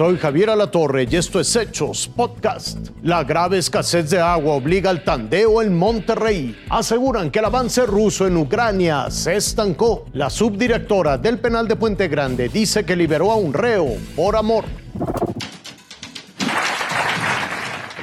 Soy Javier Alatorre y esto es Hechos Podcast. La grave escasez de agua obliga al tandeo en Monterrey. Aseguran que el avance ruso en Ucrania se estancó. La subdirectora del penal de Puente Grande dice que liberó a un reo por amor.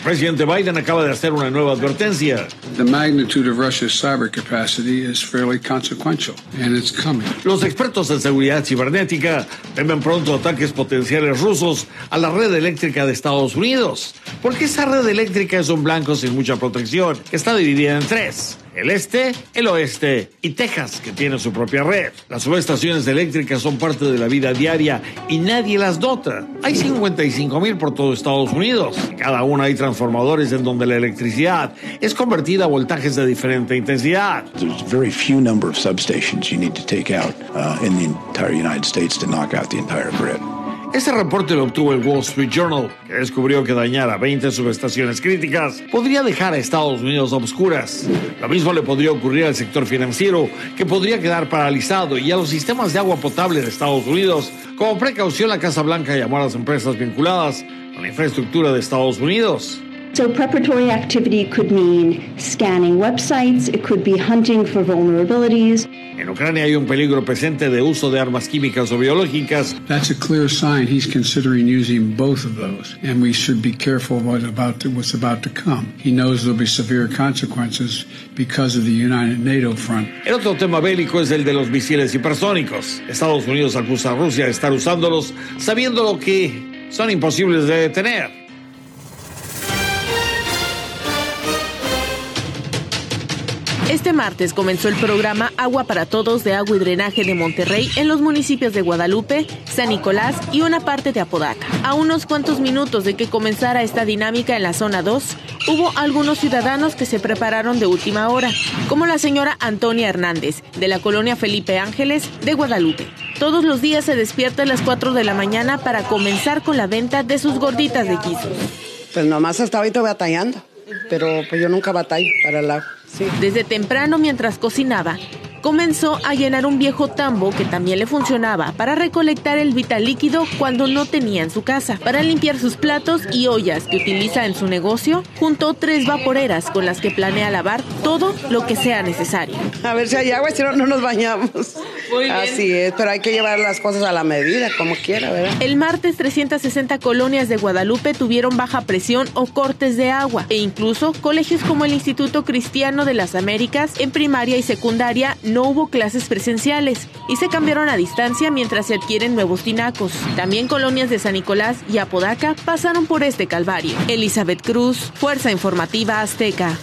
Presidente Biden acaba de hacer una nueva advertencia. The magnitude of Russia's cyber capacity is fairly consequential, and it's coming. Los expertos en seguridad cibernética temen pronto ataques potenciales rusos a la red eléctrica de Estados Unidos, porque esa red eléctrica es un blanco sin mucha protección, que está dividida en tres el este, el oeste y Texas, que tiene su propia red. Las subestaciones eléctricas son parte de la vida diaria y nadie las dota. Hay 55 mil por todo Estados Unidos. Cada una hay transformadores en donde la electricidad es convertida a voltajes de diferente intensidad. There's very few number of substations you need to take out uh, in the entire United States to knock out the entire grid. Ese reporte lo obtuvo el Wall Street Journal, que descubrió que dañar a 20 subestaciones críticas podría dejar a Estados Unidos a obscuras. Lo mismo le podría ocurrir al sector financiero, que podría quedar paralizado, y a los sistemas de agua potable de Estados Unidos. Como precaución, la Casa Blanca llamó a las empresas vinculadas a la infraestructura de Estados Unidos So preparatory activity could mean scanning websites, it could be hunting for vulnerabilities. En Ucrania hay un peligro presente de uso de armas químicas o biológicas. That's a clear sign he's considering using both of those, and we should be careful what about to, what's about to come. He knows there'll be severe consequences because of the United NATO front. El otro tema bélico es el de los misiles hipersónicos. Estados Unidos acusa a Rusia de estar usándolos sabiendo lo que son imposibles de detener. Este martes comenzó el programa Agua para Todos de Agua y Drenaje de Monterrey en los municipios de Guadalupe, San Nicolás y una parte de Apodaca. A unos cuantos minutos de que comenzara esta dinámica en la zona 2, hubo algunos ciudadanos que se prepararon de última hora, como la señora Antonia Hernández, de la colonia Felipe Ángeles de Guadalupe. Todos los días se despierta a las 4 de la mañana para comenzar con la venta de sus gorditas de quisos. Pues nomás hasta ahorita batallando, pero pues yo nunca batallo para el agua. Desde temprano mientras cocinaba, comenzó a llenar un viejo tambo que también le funcionaba para recolectar el vital líquido cuando no tenía en su casa. Para limpiar sus platos y ollas que utiliza en su negocio, juntó tres vaporeras con las que planea lavar todo lo que sea necesario. A ver si hay agua, si no, no nos bañamos. Así es, pero hay que llevar las cosas a la medida, como quiera, ¿verdad? El martes 360 colonias de Guadalupe tuvieron baja presión o cortes de agua e incluso colegios como el Instituto Cristiano de las Américas en primaria y secundaria no hubo clases presenciales y se cambiaron a distancia mientras se adquieren nuevos tinacos. También colonias de San Nicolás y Apodaca pasaron por este calvario. Elizabeth Cruz, Fuerza Informativa Azteca.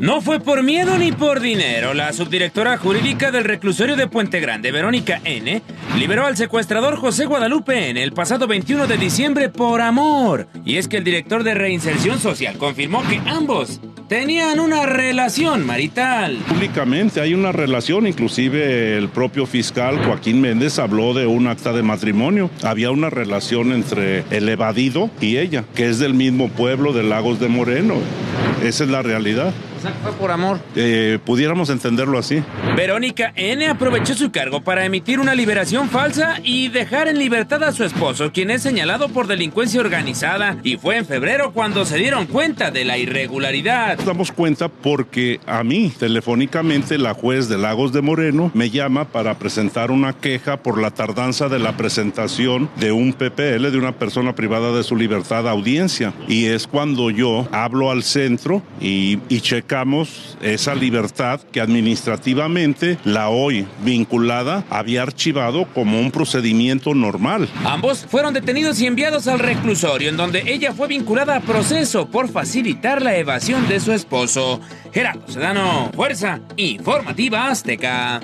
No fue por miedo ni por dinero. La subdirectora jurídica del reclusorio de Puente Grande, Verónica N., liberó al secuestrador José Guadalupe N. el pasado 21 de diciembre por amor. Y es que el director de reinserción social confirmó que ambos tenían una relación marital. Públicamente hay una relación, inclusive el propio fiscal Joaquín Méndez habló de un acta de matrimonio. Había una relación entre el evadido y ella, que es del mismo pueblo de Lagos de Moreno. Esa es la realidad. O sea, fue por amor. Eh, pudiéramos entenderlo así. Verónica N. aprovechó su cargo para emitir una liberación falsa y dejar en libertad a su esposo, quien es señalado por delincuencia organizada. Y fue en febrero cuando se dieron cuenta de la irregularidad. Damos cuenta porque a mí, telefónicamente, la juez de Lagos de Moreno me llama para presentar una queja por la tardanza de la presentación de un PPL de una persona privada de su libertad a audiencia. Y es cuando yo hablo al centro y, y esa libertad que administrativamente la hoy vinculada había archivado como un procedimiento normal. Ambos fueron detenidos y enviados al reclusorio, en donde ella fue vinculada a proceso por facilitar la evasión de su esposo. Gerardo Sedano, Fuerza Informativa Azteca.